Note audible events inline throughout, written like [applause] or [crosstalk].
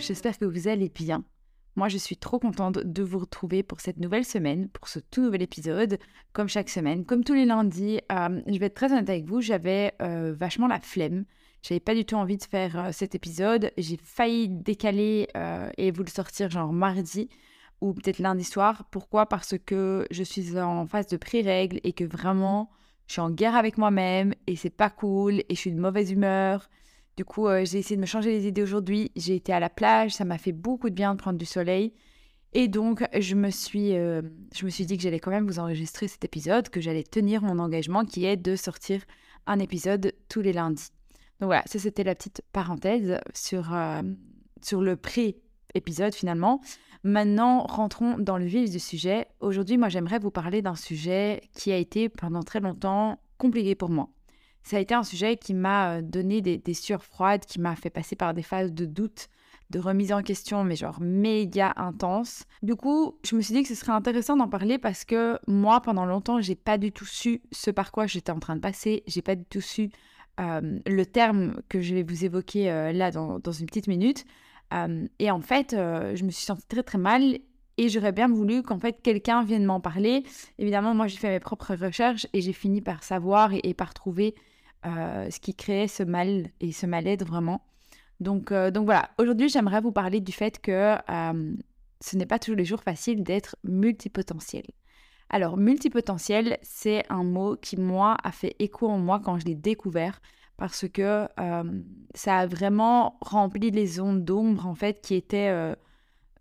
j'espère que vous allez bien. Moi, je suis trop contente de vous retrouver pour cette nouvelle semaine, pour ce tout nouvel épisode. Comme chaque semaine, comme tous les lundis, euh, je vais être très honnête avec vous, j'avais euh, vachement la flemme. J'avais pas du tout envie de faire euh, cet épisode. J'ai failli décaler et vous le sortir genre mardi ou peut-être lundi soir. Pourquoi? Parce que je suis en phase de pré-règle et que vraiment, je suis en guerre avec moi-même et c'est pas cool et je suis de mauvaise humeur. Du coup, euh, j'ai essayé de me changer les idées aujourd'hui. J'ai été à la plage, ça m'a fait beaucoup de bien de prendre du soleil. Et donc, je me suis, euh, je me suis dit que j'allais quand même vous enregistrer cet épisode, que j'allais tenir mon engagement qui est de sortir un épisode tous les lundis. Donc voilà, ça c'était la petite parenthèse sur, euh, sur le pré-épisode finalement. Maintenant, rentrons dans le vif du sujet. Aujourd'hui, moi j'aimerais vous parler d'un sujet qui a été pendant très longtemps compliqué pour moi ça a été un sujet qui m'a euh, donné des, sueurs froides, qui m'a fait passer par des phases de doute, de remise en question, mais genre méga intense. Du coup, je me suis dit que ce serait intéressant d'en parler parce que moi, pendant longtemps, j'ai pas du tout su ce par quoi j'étais en train de passer. J'ai pas du tout su euh, le terme que je vais vous évoquer euh, là dans, une petite minute. et en fait, je me suis sentie très très mal et j'aurais bien voulu qu'en fait quelqu'un vienne m'en parler. Évidemment, moi j'ai fait mes propres recherches et j'ai fini par savoir et par trouver euh, ce qui créait ce mal et ce mal-être vraiment. Donc, euh, donc voilà, aujourd'hui j'aimerais vous parler du fait que euh, ce n'est pas tous les jours facile d'être multipotentiel. Alors, multipotentiel, c'est un mot qui, moi, a fait écho en moi quand je l'ai découvert parce que ça a vraiment rempli les zones d'ombre, en fait, qui étaient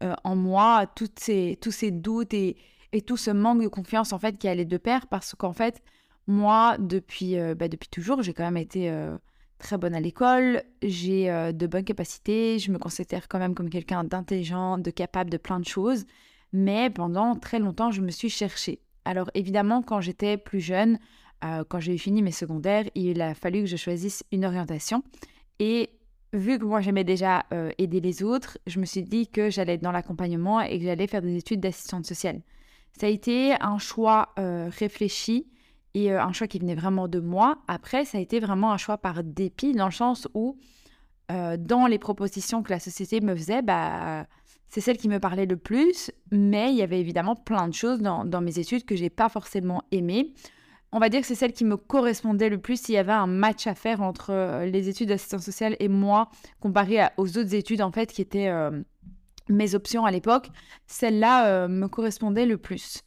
en moi, toutes ces, tous ces doutes et, et, tout ce manque de confiance, en fait, qui allait de pair parce qu'en fait, moi, depuis, euh, bah, depuis toujours, j'ai quand même été euh, très bonne à l'école, j'ai euh, de bonnes capacités, je me considère quand même comme quelqu'un d'intelligent, de capable de plein de choses, mais pendant très longtemps, je me suis cherchée. Alors évidemment, quand j'étais plus jeune, quand j'ai fini mes secondaires, il a fallu que je choisisse une orientation. Et vu que moi j'aimais déjà aider les autres, je me suis dit que j'allais être dans l'accompagnement et que j'allais faire des études d'assistante sociale. Ça a été un choix réfléchi et euh, un choix qui venait vraiment de moi. Après, ça a été vraiment un choix par dépit, dans le sens où, euh, dans les propositions que la société me faisait, bah, c'est celle qui me parlait le plus, mais il y avait évidemment plein de choses dans, mes études que j'ai pas forcément aimées. On va dire que c'est celle qui me correspondait le plus s'il y avait un match à faire entre euh, les études d'assistance sociale et moi, comparé aux autres études en fait qui étaient mes options à l'époque. Celle-là me correspondait le plus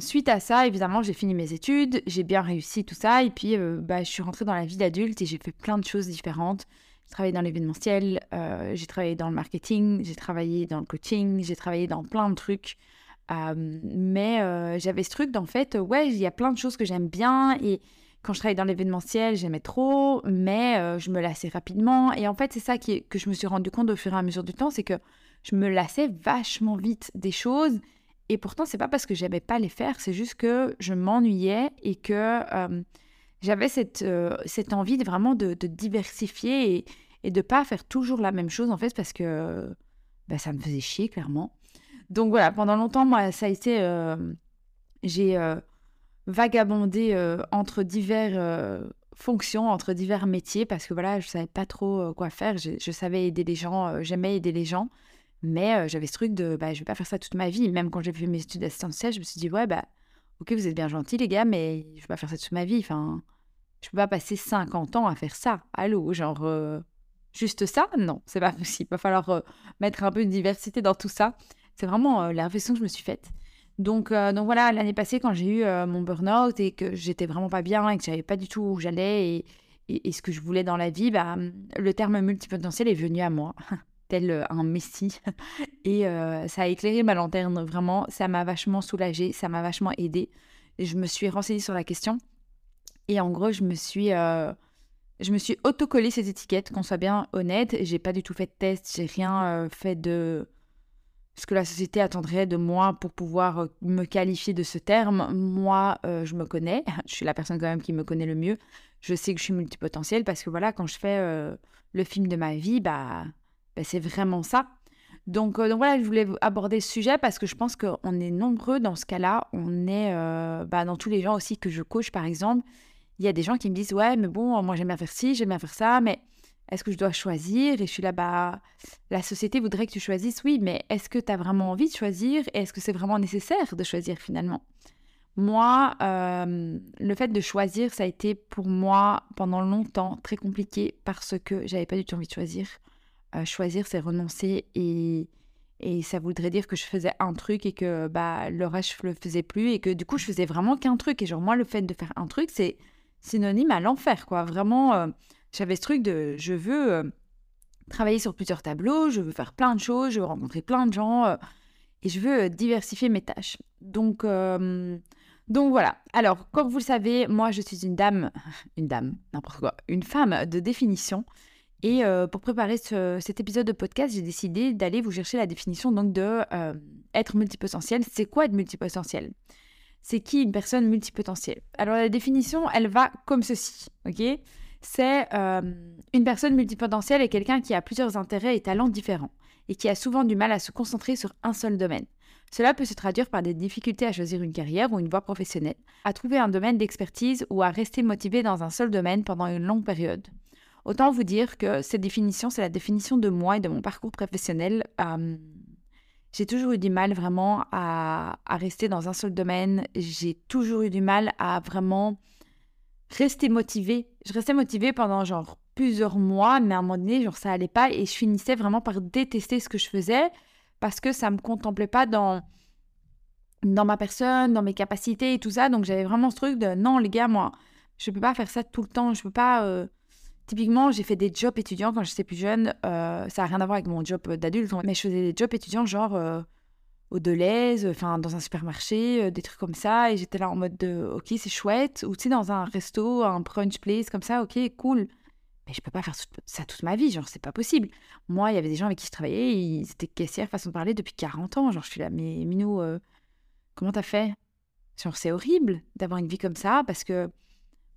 suite à ça, évidemment, j'ai fini mes études, j'ai bien réussi tout ça, et puis euh, bah, je suis rentrée dans la vie d'adulte et j'ai fait plein de choses différentes. J'ai travaillé dans l'événementiel, euh, j'ai travaillé dans le marketing, j'ai travaillé dans le coaching, j'ai travaillé dans plein de trucs. mais euh, j'avais ce truc d'en fait, ouais, il y a plein de choses que j'aime bien et quand je travaillais dans l'événementiel, j'aimais trop, mais je me lassais rapidement. Et en fait, c'est ça que je me suis rendu compte au fur et à mesure du temps, c'est que je me lassais vachement vite des choses et pourtant, c'est pas parce que j'aimais pas les faire, c'est juste que je m'ennuyais et que euh, j'avais cette, euh, cette envie vraiment de, diversifier et, et de pas faire toujours la même chose en fait parce que bah, ça me faisait chier clairement. Donc voilà, pendant longtemps, moi, ça a été. Euh, j'ai vagabondé entre divers fonctions, entre divers métiers parce que voilà, je savais pas trop quoi faire. je savais aider les gens, j'aimais aider les gens. Mais euh, j'avais ce truc de, bah, je vais pas faire ça toute ma vie. Même quand j'ai fait mes études d'assistance sociale, je me suis dit, ouais, bah, ok, vous êtes bien gentils, les gars, mais je vais pas faire ça toute ma vie. Enfin, je peux pas passer 50 ans à faire ça. Allô, genre, euh, juste ça? Non, c'est pas [laughs] possible. Il va falloir euh, mettre un peu de diversité dans tout ça. C'est vraiment la réflexion que je me suis faite. Donc, donc voilà, l'année passée, quand j'ai eu mon burn-out et que j'étais vraiment pas bien et que j'avais pas du tout où j'allais et, et, ce que je voulais dans la vie, bah, le terme multipotentiel est venu à moi. [laughs] tel euh, un messie. [laughs] Et euh, ça a éclairé ma lanterne, vraiment. Ça m'a vachement soulagée, ça m'a vachement aidée. Je me suis renseignée sur la question. Et en gros, je me suis, euh, je me suis autocollé cette étiquette, qu'on soit bien honnête. J'ai pas du tout fait de test, j'ai rien fait de ce que la société attendrait de moi pour pouvoir me qualifier de ce terme. Moi, je me connais. [laughs] Je suis la personne quand même qui me connaît le mieux. Je sais que je suis multipotentielle parce que voilà, quand je fais le film de ma vie, bah ben, c'est vraiment ça. Donc, euh, donc, voilà, je voulais aborder ce sujet parce que je pense qu'on est nombreux dans ce cas-là. On est euh, bah, dans tous les gens aussi que je coach, par exemple. Il y a des gens qui me disent Ouais, mais bon, moi j'aime bien faire ci, j'aime bien faire ça, mais est-ce que je dois choisir? Et je suis là, bah, la société voudrait que tu choisisses, oui, mais est-ce que tu as vraiment envie de choisir? Et est-ce que c'est vraiment nécessaire de choisir finalement? Moi, euh, le fait de choisir, ça a été pour moi pendant longtemps très compliqué parce que j'avais pas du tout envie de choisir. Choisir, c'est renoncer et, et ça voudrait dire que je faisais un truc et que bah, le reste, je le faisais plus et que du coup, je faisais vraiment qu'un truc. Et genre, moi, le fait de faire un truc, c'est synonyme à l'enfer, quoi. Vraiment, euh, j'avais ce truc de je veux euh, travailler sur plusieurs tableaux, je veux faire plein de choses, je veux rencontrer plein de gens euh, et je veux diversifier mes tâches. Donc, donc voilà. Alors, comme vous le savez, moi, je suis une dame, [laughs] une dame, n'importe quoi, une femme de définition. Et pour préparer cet épisode de podcast, j'ai décidé d'aller vous chercher la définition donc de être multipotentiel. C'est quoi être multipotentiel? C'est qui une personne multipotentielle? Alors la définition, elle va comme ceci, ok? C'est euh, une personne multipotentielle est quelqu'un qui a plusieurs intérêts et talents différents et qui a souvent du mal à se concentrer sur un seul domaine. Cela peut se traduire par des difficultés à choisir une carrière ou une voie professionnelle, à trouver un domaine d'expertise ou à rester motivé dans un seul domaine pendant une longue période. Autant vous dire que cette définition, c'est la définition de moi et de mon parcours professionnel. Euh, j'ai toujours eu du mal vraiment à, rester dans un seul domaine. J'ai toujours eu du mal à vraiment rester motivée. Je restais motivée pendant genre plusieurs mois, mais à un moment donné, genre ça allait pas et je finissais vraiment par détester ce que je faisais parce que ça me contemplait pas dans dans ma personne, dans mes capacités et tout ça. Donc j'avais vraiment ce truc de non les gars, moi, je peux pas faire ça tout le temps. Je peux pas euh, Typiquement, j'ai fait des jobs étudiants quand j'étais plus jeune. Euh, ça n'a rien à voir avec mon job d'adulte, mais je faisais des jobs étudiants genre euh, au Deleuze, enfin dans un supermarché, euh, des trucs comme ça. Et j'étais là en mode de ok, c'est chouette. Ou tu sais, dans un resto, un brunch place comme ça, ok, cool. Mais je peux pas faire ça toute ma vie, genre c'est pas possible. Moi, il y avait des gens avec qui je travaillais, ils étaient caissières, façon de parler, depuis 40 ans. Genre je suis là, mais Minou, comment t'as fait? Genre c'est horrible d'avoir une vie comme ça parce que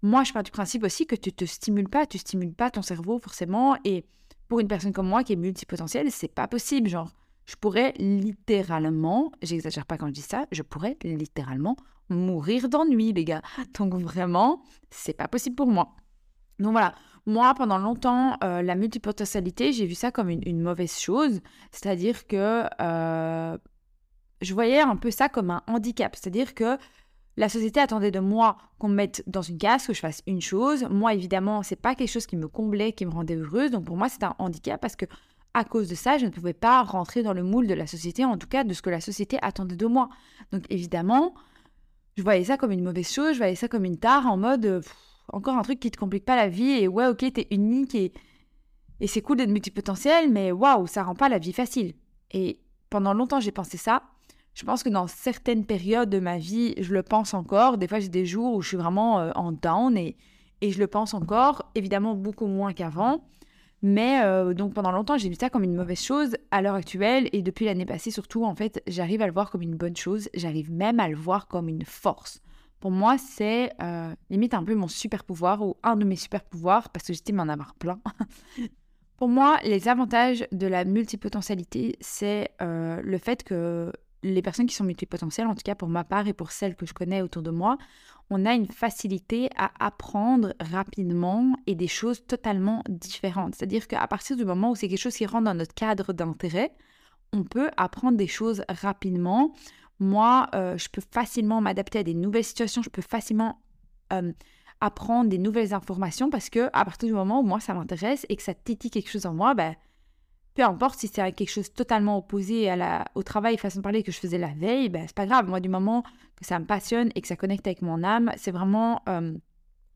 moi, je pars du principe aussi que tu te stimules pas, tu stimules pas ton cerveau forcément. Et pour une personne comme moi qui est multipotentielle, c'est pas possible. Genre, je pourrais littéralement, j'exagère pas quand je dis ça, je pourrais littéralement mourir d'ennui, les gars. [laughs] Donc vraiment, c'est pas possible pour moi. Donc voilà, moi, pendant longtemps, euh, la multipotentialité, j'ai vu ça comme une, mauvaise chose. C'est-à-dire que euh, je voyais un peu ça comme un handicap. C'est-à-dire que la société attendait de moi qu'on me mette dans une case, que je fasse une chose. Moi, évidemment, c'est pas quelque chose qui me comblait, qui me rendait heureuse. Donc pour moi, c'est un handicap parce que à cause de ça, je ne pouvais pas rentrer dans le moule de la société, en tout cas de ce que la société attendait de moi. Donc évidemment, je voyais ça comme une mauvaise chose, je voyais ça comme une tare en mode encore un truc qui te complique pas la vie et ouais, ok, t'es unique et, et c'est cool d'être multipotentiel, mais waouh, ça rend pas la vie facile. Et pendant longtemps, j'ai pensé ça. Je pense que dans certaines périodes de ma vie, je le pense encore. Des fois, j'ai des jours où je suis vraiment euh, en down et, et je le pense encore. Évidemment, beaucoup moins qu'avant. Mais euh, donc pendant longtemps, j'ai vu ça comme une mauvaise chose. À l'heure actuelle, et depuis l'année passée surtout, en fait, j'arrive à le voir comme une bonne chose. J'arrive même à le voir comme une force. Pour moi, c'est euh, limite un peu mon super pouvoir ou un de mes super pouvoirs parce que j'estime en avoir plein. [laughs] Pour moi, les avantages de la multipotentialité, c'est le fait que les personnes qui sont multipotentielles, en tout cas pour ma part et pour celles que je connais autour de moi, on a une facilité à apprendre rapidement et des choses totalement différentes. C'est-à-dire qu'à partir du moment où c'est quelque chose qui rentre dans notre cadre d'intérêt, on peut apprendre des choses rapidement. Moi, euh, je peux facilement m'adapter à des nouvelles situations, je peux facilement euh, apprendre des nouvelles informations parce que à partir du moment où moi ça m'intéresse et que ça titille quelque chose en moi, ben, peu importe si c'est quelque chose totalement opposé au travail, façon de parler que je faisais la veille, ben, c'est pas grave. Moi, du moment que ça me passionne et que ça connecte avec mon âme, c'est vraiment euh,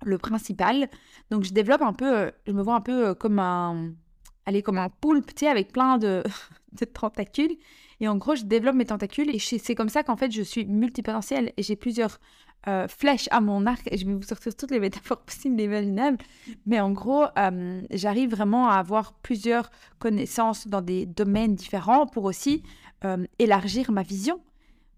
le principal. Donc, je développe un peu, euh, je me vois un peu euh, comme un, allez, comme un poulpe, tu sais, avec plein de, [laughs] de tentacules. Et en gros, je développe mes tentacules et c'est comme ça qu'en fait, je suis multipotentielle et j'ai plusieurs euh, flèche à mon arc. Et je vais vous sortir toutes les métaphores [laughs] possibles et imaginables. Mais en gros, euh, j'arrive vraiment à avoir plusieurs connaissances dans des domaines différents pour aussi euh, élargir ma vision.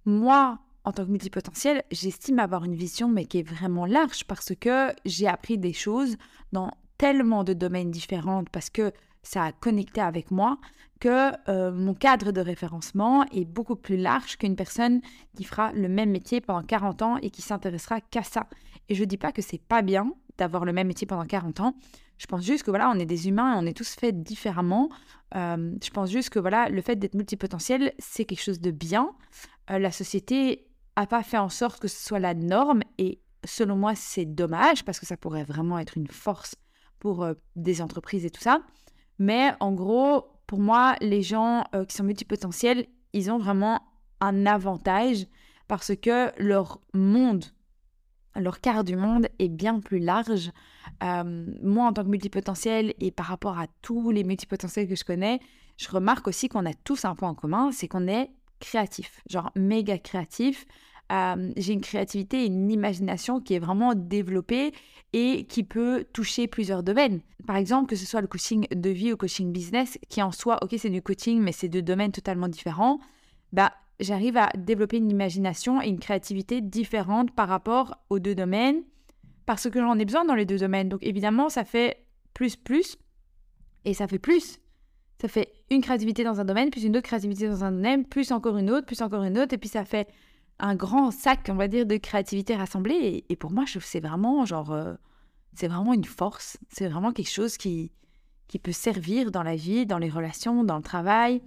Moi, en tant que multipotentiel, j'estime avoir une vision, mais qui est vraiment large parce que j'ai appris des choses dans tellement de domaines différents parce que ça a connecté avec moi que euh, mon cadre de référencement est beaucoup plus large qu'une personne qui fera le même métier pendant 40 ans et qui s'intéressera qu'à ça. Et je ne dis pas que c'est pas bien, d'avoir le même métier pendant 40 ans. Je pense juste que voilà, on est des humains, on est tous faits différemment. Euh, je pense juste que voilà, le fait d'être multipotentiel, c'est quelque chose de bien. Euh, la société n'a pas fait en sorte que ce soit la norme et selon moi, c'est dommage parce que ça pourrait vraiment être une force pour des entreprises et tout ça. Mais en gros, pour moi, les gens qui sont multipotentiels, ils ont vraiment un avantage parce que leur monde leur quart du monde est bien plus large. Euh, moi, en tant que multipotentiel et par rapport à tous les multipotentiels que je connais, je remarque aussi qu'on a tous un point en commun, c'est qu'on est créatif, genre méga créatif. J'ai une créativité et une imagination qui est vraiment développée et qui peut toucher plusieurs domaines. Par exemple, que ce soit le coaching de vie ou coaching business, qui en soi, ok, c'est du coaching, mais c'est deux domaines totalement différents. Bah, j'arrive à développer une imagination et une créativité différente par rapport aux deux domaines parce que j'en ai besoin dans les deux domaines. Donc évidemment, ça fait plus plus et ça fait plus. Ça fait une créativité dans un domaine, plus une autre créativité dans un domaine, plus encore une autre, plus encore une autre, et puis ça fait un grand sac, on va dire, de créativité rassemblée. Et, pour moi, je c'est vraiment genre, euh, c'est vraiment une force. C'est vraiment quelque chose qui qui peut servir dans la vie, dans les relations, dans le travail.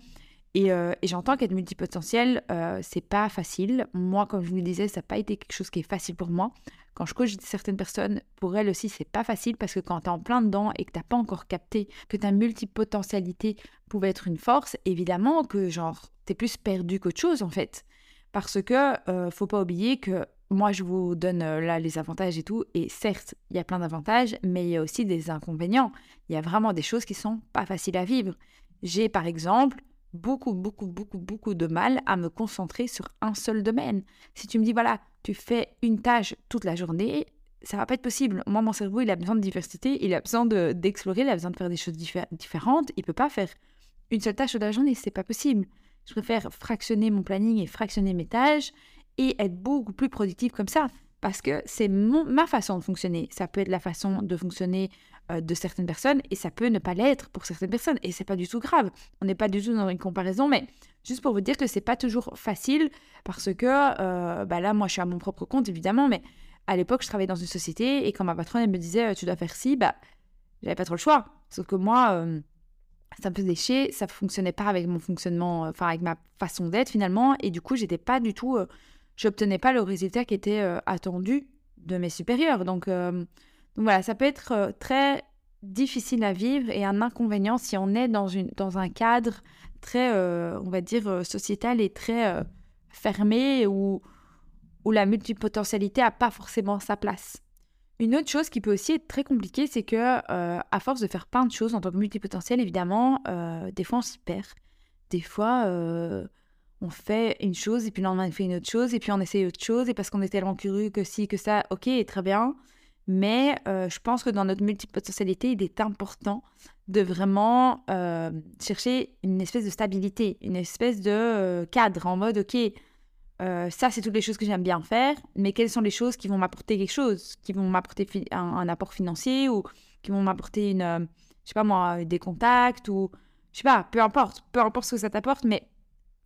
Euh, et, j'entends qu'être multipotentiel, euh, c'est pas facile. Moi, comme je vous le disais, ça n'a pas été quelque chose qui est facile pour moi. Quand je coach certaines personnes, pour elles aussi, c'est pas facile parce que quand tu es en plein dedans et que tu n'as pas encore capté que ta multipotentialité pouvait être une force, évidemment que genre, tu es plus perdu qu'autre chose en fait. Parce que euh, faut pas oublier que moi, je vous donne euh, là les avantages et tout. Et certes, il y a plein d'avantages, mais il y a aussi des inconvénients. Il y a vraiment des choses qui sont pas faciles à vivre. J'ai par exemple beaucoup, beaucoup, beaucoup, beaucoup de mal à me concentrer sur un seul domaine. Si tu me dis, voilà, tu fais une tâche toute la journée, ça va pas être possible. Moi, mon cerveau, il a besoin de diversité, il a besoin d'explorer, il a besoin de faire des choses différentes. Il peut pas faire une seule tâche toute la journée, c'est pas possible. Je préfère fractionner mon planning et fractionner mes tâches et être beaucoup plus productive comme ça parce que c'est ma façon de fonctionner. Ça peut être la façon de fonctionner euh, de certaines personnes et ça peut ne pas l'être pour certaines personnes et c'est pas du tout grave. On n'est pas du tout dans une comparaison, mais juste pour vous dire que c'est pas toujours facile parce que euh, bah là, moi, je suis à mon propre compte évidemment, mais à l'époque, je travaillais dans une société et quand ma patronne me disait tu dois faire ci, bah j'avais pas trop le choix. Sauf que moi, euh, ça me faisait chier, ça fonctionnait pas avec mon fonctionnement, enfin avec ma façon d'être finalement, et du coup, j'étais pas du tout j'obtenais pas le résultat qui était euh, attendu de mes supérieurs. Donc, euh, donc voilà, ça peut être euh, très difficile à vivre et un inconvénient si on est dans, une, dans un cadre très, on va dire, sociétal et très fermé où, où la multipotentialité n'a pas forcément sa place. Une autre chose qui peut aussi être très compliquée, c'est que à force de faire plein de choses en tant que multipotentiel, évidemment, des fois on s'y perd. Des fois, on fait une chose et puis le lendemain on fait une autre chose et puis on essaye autre chose et parce qu'on est tellement curieux que si, que ça, ok, très bien. Mais euh, je pense que dans notre multipotentialité, il est important de vraiment euh, chercher une espèce de stabilité, une espèce de euh, cadre en mode, ok, ça c'est toutes les choses que j'aime bien faire, mais quelles sont les choses qui vont m'apporter quelque chose, qui vont m'apporter un, apport financier ou qui vont m'apporter une, je sais pas moi, des contacts ou, je sais pas, peu importe, peu importe ce que ça t'apporte, mais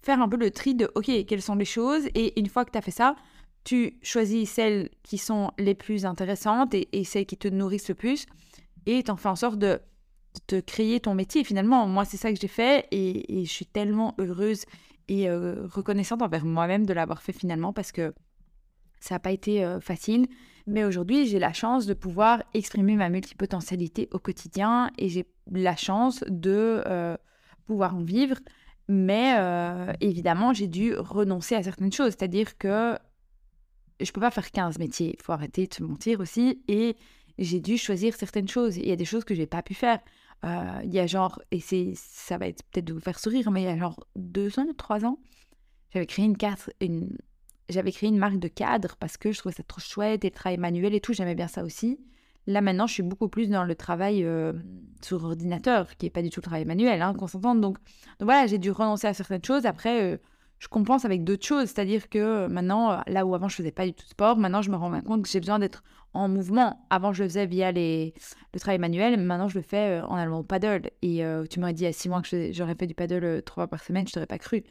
faire un peu le tri de, OK, quelles sont les choses Et une fois que tu as fait ça, tu choisis celles qui sont les plus intéressantes et, celles qui te nourrissent le plus et tu en fais en sorte de, te créer ton métier finalement. Moi, c'est ça que j'ai fait et, je suis tellement heureuse et euh, reconnaissante envers moi-même de l'avoir fait finalement parce que ça n'a pas été euh, facile. Mais aujourd'hui, j'ai la chance de pouvoir exprimer ma multipotentialité au quotidien et j'ai la chance de euh, pouvoir en vivre. Mais évidemment, j'ai dû renoncer à certaines choses. C'est-à-dire que je peux pas faire 15 métiers. Il faut arrêter de se mentir aussi. Et j'ai dû choisir certaines choses. Il y a des choses que j'ai pas pu faire. Euh, il y a genre, et ça va être peut-être de vous faire sourire, mais il y a genre deux ans, trois ans, j'avais créé une, cadre, une, j'avais créé une marque de cadre parce que je trouvais ça trop chouette et le travail manuel et tout, j'aimais bien ça aussi. Là, maintenant, je suis beaucoup plus dans le travail euh, sur ordinateur, qui n'est pas du tout le travail manuel, hein, qu'on s'entende. Donc, donc, voilà, j'ai dû renoncer à certaines choses. Après, euh, je compense avec d'autres choses. C'est-à-dire que euh, maintenant, là où avant je faisais pas du tout de sport, maintenant je me rends compte que j'ai besoin d'être en mouvement. Avant, je le faisais via les... le travail manuel, maintenant je le fais en allemand au paddle. Et tu m'aurais dit il y a six mois que j'aurais fait du paddle trois fois par semaine, je t'aurais pas cru.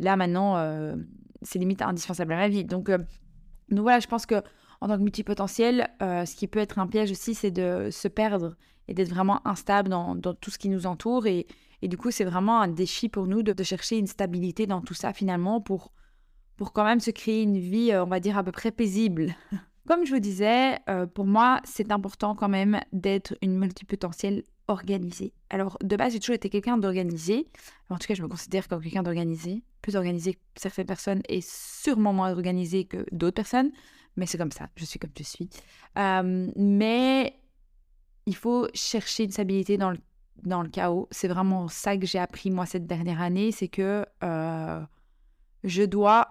Là, maintenant, c'est limite indispensable à ma vie. Donc, donc voilà, je pense que en tant que multipotentiel, euh, ce qui peut être un piège aussi, c'est de se perdre et d'être vraiment instable dans, tout ce qui nous entoure. Du coup, c'est vraiment un défi pour nous de, chercher une stabilité dans tout ça finalement pour, pour quand même se créer une vie, euh, on va dire, à peu près paisible. [laughs] Comme je vous disais, euh, pour moi, c'est important quand même d'être une multipotentielle organisée. Alors, de base, j'ai toujours été quelqu'un d'organisé. En tout cas, je me considère comme quelqu'un d'organisé. Plus organisé que certaines personnes et sûrement moins organisé que d'autres personnes. Mais c'est comme ça, je suis comme je suis. Euh, mais il faut chercher une stabilité dans le, dans le chaos. C'est vraiment ça que j'ai appris moi cette dernière année, c'est que euh, je dois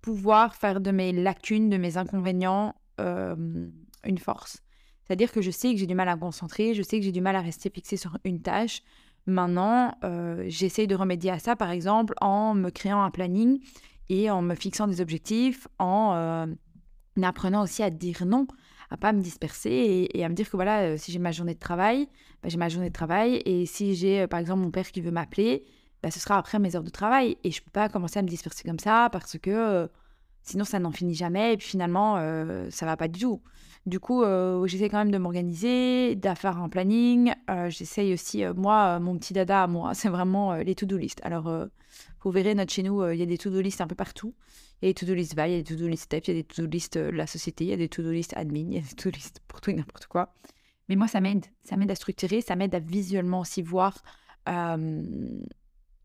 pouvoir faire de mes lacunes, de mes inconvénients, euh, une force. C'est-à-dire que je sais que j'ai du mal à me concentrer, je sais que j'ai du mal à rester fixé sur une tâche. Maintenant, euh, j'essaye de remédier à ça, par exemple, en me créant un planning et en me fixant des objectifs, en apprenant aussi à dire non, à pas me disperser et, à me dire que voilà, si j'ai ma journée de travail, bah, j'ai ma journée de travail et si j'ai, par exemple, mon père qui veut m'appeler, bah, ce sera après mes heures de travail. Et je peux pas commencer à me disperser comme ça parce que euh, sinon ça n'en finit jamais et puis finalement euh, ça va pas du tout. Du coup, euh, j'essaie quand même de m'organiser, de faire un planning. J'essaye aussi, moi, mon petit dada à moi, [laughs] c'est vraiment les to-do list. Alors, vous verrez, notre chez nous, il y a des to-do list un peu partout. Il y a des to-do list va, il y a des to-do list step, il y a des to-do list de la société, il y a des to-do list admin, il y a des to-do list pour tout et n'importe quoi. Mais moi, ça m'aide. Ça m'aide à structurer, ça m'aide à visuellement aussi voir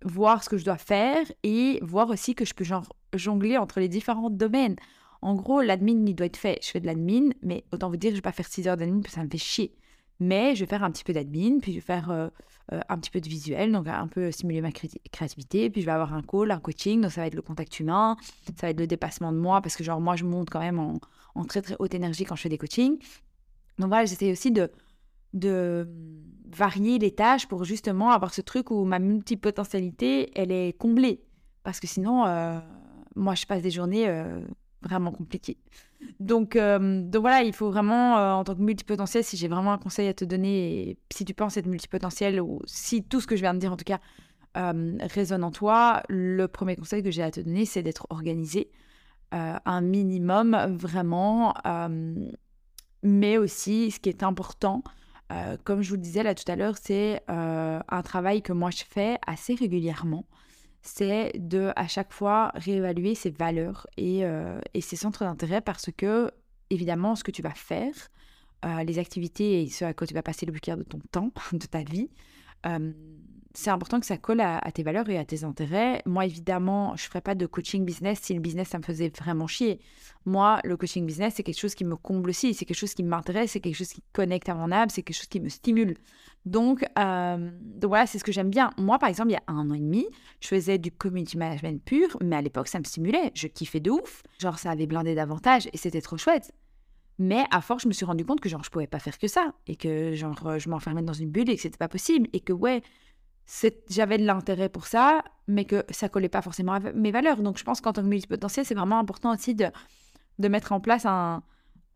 voir ce que je dois faire et voir aussi que je peux genre jongler entre les différents domaines. En gros, l'admin, il doit être fait. Je fais de l'admin, mais autant vous dire, je vais pas faire 6 heures d'admin parce que ça me fait chier. Mais je vais faire un petit peu d'admin, puis je vais faire euh, euh, un petit peu de visuel, donc un peu stimuler ma créativité, puis je vais avoir un call, un coaching, donc ça va être le contact humain, ça va être le dépassement de moi, parce que genre moi je monte quand même en, très très haute énergie quand je fais des coachings. Donc voilà, j'essaie aussi de, de varier les tâches pour justement avoir ce truc où ma multipotentialité, elle est comblée. Parce que sinon, euh, moi, je passe des journées vraiment compliquées. Donc, euh, donc voilà, il faut vraiment, en tant que multipotentiel, si j'ai vraiment un conseil à te donner, si tu penses être multipotentiel, ou si tout ce que je viens de dire en tout cas résonne en toi, le premier conseil que j'ai à te donner, c'est d'être organisé. un minimum, vraiment. mais aussi, ce qui est important, euh, comme je vous le disais là tout à l'heure, c'est euh, un travail que moi je fais assez régulièrement. C'est de à chaque fois réévaluer ses valeurs et, euh, et ses centres d'intérêt parce que, évidemment, ce que tu vas faire, les activités et ce à quoi tu vas passer le plus de ton temps, [laughs] de ta vie, c'est important que ça colle à, tes valeurs et à tes intérêts. Moi, évidemment, je ne ferais pas de coaching business si le business, ça me faisait vraiment chier. Moi, le coaching business, c'est quelque chose qui me comble aussi, c'est quelque chose qui m'intéresse, c'est quelque chose qui connecte à mon âme, c'est quelque chose qui me stimule. Donc, euh, donc voilà, c'est ce que j'aime bien. Moi, par exemple, il y a un an et demi, je faisais du community management pur, mais à l'époque, ça me stimulait. Je kiffais de ouf. Genre, ça avait blindé davantage et c'était trop chouette. Mais à force, je me suis rendu compte que genre je pouvais pas faire que ça et que genre je m'enfermais dans une bulle et que c'était pas possible et que ouais, j'avais de l'intérêt pour ça, mais que ça collait pas forcément à mes valeurs. Donc je pense qu'en tant que multipotentiel, c'est vraiment important aussi de, de mettre en place un,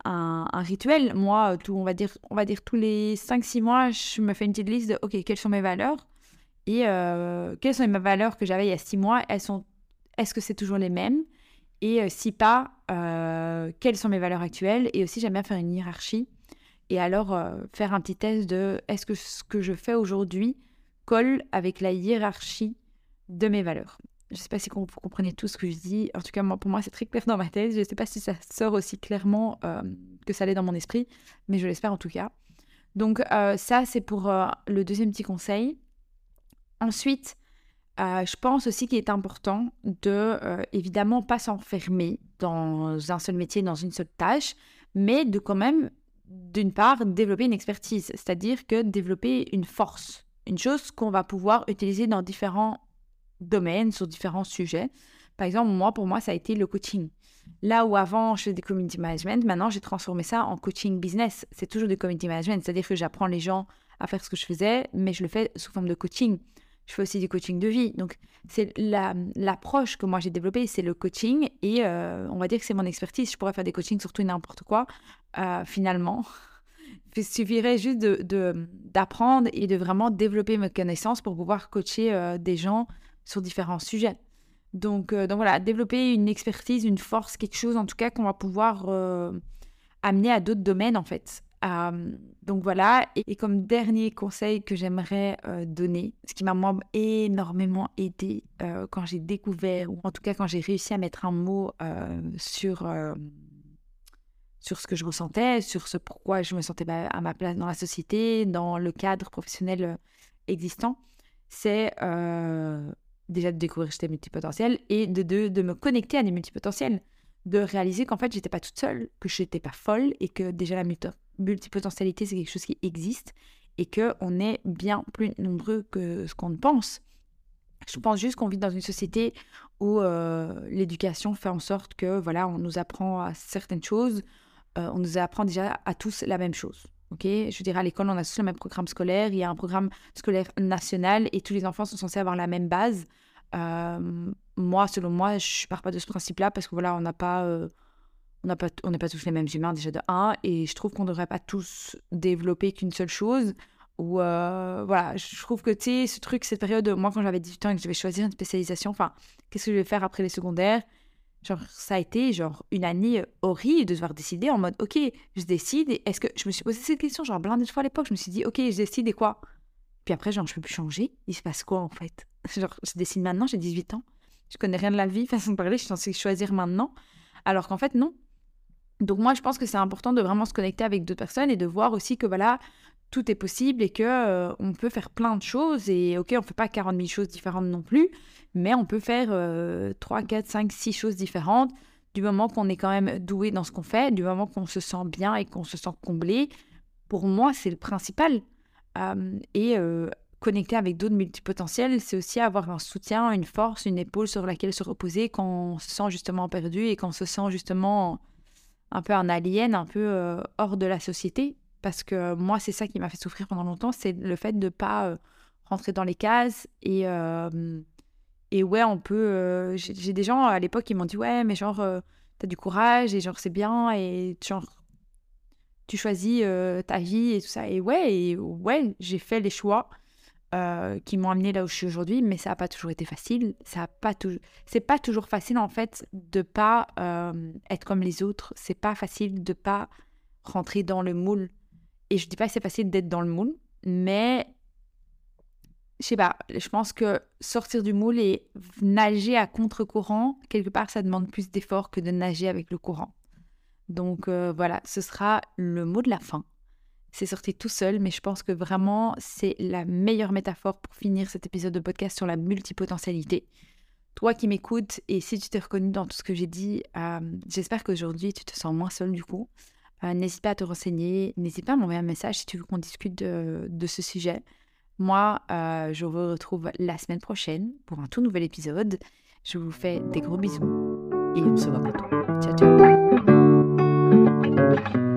un, rituel. Moi, tout, on, va dire, on va dire tous les 5-6 mois, je me fais une petite liste de OK, quelles sont mes valeurs? Et euh, quelles sont mes valeurs que j'avais il y a 6 mois? Elles sont, est-ce que c'est toujours les mêmes? Et euh, si pas, euh, quelles sont mes valeurs actuelles? Et aussi, j'aime bien faire une hiérarchie. Et alors, faire un petit test de est-ce que ce que je fais aujourd'hui colle avec la hiérarchie de mes valeurs. Je ne sais pas si vous comprenez tout ce que je dis. En tout cas, pour moi, c'est très clair dans ma tête. Je ne sais pas si ça sort aussi clairement euh, que ça l'est dans mon esprit, mais je l'espère en tout cas. Donc euh, ça, c'est pour euh, le deuxième petit conseil. Ensuite, je pense aussi qu'il est important de, évidemment, pas s'enfermer dans un seul métier, dans une seule tâche, mais de quand même, d'une part, développer une expertise, c'est-à-dire que développer une force une chose qu'on va pouvoir utiliser dans différents domaines, sur différents sujets. Par exemple, moi, pour moi, ça a été le coaching. Là où avant, je faisais des community management, maintenant, j'ai transformé ça en coaching business. C'est toujours du community management, c'est-à-dire que j'apprends les gens à faire ce que je faisais, mais je le fais sous forme de coaching. Je fais aussi du coaching de vie. Donc, c'est l'approche que moi j'ai développée, c'est le coaching. Et euh, on va dire que c'est mon expertise. Je pourrais faire des coachings sur tout et n'importe quoi, euh, finalement. [laughs] Il suffirait juste d'apprendre de, et de vraiment développer mes connaissances pour pouvoir coacher euh, des gens sur différents sujets. Donc, donc voilà, développer une expertise, une force, quelque chose en tout cas qu'on va pouvoir amener à d'autres domaines en fait. donc voilà, et, comme dernier conseil que j'aimerais donner, ce qui m'a énormément aidé quand j'ai découvert, ou en tout cas quand j'ai réussi à mettre un mot sur sur ce que je ressentais, sur ce pourquoi je me sentais à ma place dans la société, dans le cadre professionnel euh, existant, c'est euh, déjà de découvrir que j'étais multipotentielle et de, de, de, me connecter à des multipotentiels, de réaliser qu'en fait, j'étais pas toute seule, que je n'étais pas folle et que déjà la multipotentialité, c'est quelque chose qui existe et qu'on est bien plus nombreux que ce qu'on pense. Je pense juste qu'on vit dans une société où euh, l'éducation fait en sorte que voilà, on nous apprend à certaines choses, euh, on nous apprend déjà à tous la même chose. Ok, je dirais à l'école, on a tous le même programme scolaire. Il y a un programme scolaire national et tous les enfants sont censés avoir la même base. Euh, moi, selon moi, je pars pas de ce principe-là parce que voilà, on n'a pas, euh, on pas, n'est pas tous les mêmes humains déjà de 1 et je trouve qu'on ne devrait pas tous développer qu'une seule chose. Ou voilà, je trouve que tu sais, ce truc, cette période, moi quand j'avais 18 ans et que je devais choisir une spécialisation, enfin, qu'est-ce que je vais faire après les secondaires? Genre, ça a été genre une année horrible de devoir décider en mode, ok, je décide. Est-ce que je me suis posé cette question, genre, plein de fois à l'époque, je me suis dit, ok, je décide et quoi? Puis après, genre, je peux plus changer. Il se passe quoi en fait? [laughs] Genre, je décide maintenant, j'ai 18 ans. Je connais rien de la vie, [laughs] façon de parler, je suis censée choisir maintenant. Alors qu'en fait, non. Donc, moi, je pense que c'est important de vraiment se connecter avec d'autres personnes et de voir aussi que voilà, tout est possible et que euh, on peut faire plein de choses. Et ok, on fait pas 40 000 choses différentes non plus mais on peut faire 3, 4, 5, 6 choses différentes du moment qu'on est quand même doué dans ce qu'on fait, du moment qu'on se sent bien et qu'on se sent comblé. Pour moi, c'est le principal. et euh, connecter avec d'autres multipotentiels, c'est aussi avoir un soutien, une force, une épaule sur laquelle se reposer quand on se sent justement perdu et quand on se sent justement un peu un alien, un peu euh, hors de la société. Parce que moi, c'est ça qui m'a fait souffrir pendant longtemps, c'est le fait de ne pas euh, rentrer dans les cases et et ouais, on peut. Euh, j'ai des gens à l'époque qui m'ont dit Ouais, mais genre, euh, t'as du courage et genre, c'est bien et genre, tu choisis euh, ta vie et tout ça. Et ouais, et ouais, j'ai fait les choix qui m'ont amené là où je suis aujourd'hui, mais ça n'a pas toujours été facile. Ça a pas toujours. C'est pas toujours facile en fait de pas être comme les autres. C'est pas facile de pas rentrer dans le moule. Et je dis pas que c'est facile d'être dans le moule, mais je sais pas, je pense que sortir du moule et nager à contre-courant, quelque part, ça demande plus d'efforts que de nager avec le courant. Donc euh, voilà, ce sera le mot de la fin. C'est sorti tout seul, mais je pense que vraiment, c'est la meilleure métaphore pour finir cet épisode de podcast sur la multipotentialité. Toi qui m'écoutes, et si tu t'es reconnu dans tout ce que j'ai dit, euh, j'espère qu'aujourd'hui, tu te sens moins seul du coup. Euh, n'hésite pas à te renseigner, n'hésite pas à m'envoyer un message si tu veux qu'on discute de, ce sujet. Moi, euh, je vous retrouve la semaine prochaine pour un tout nouvel épisode. Je vous fais des gros bisous et on se voit bientôt. Ciao, ciao.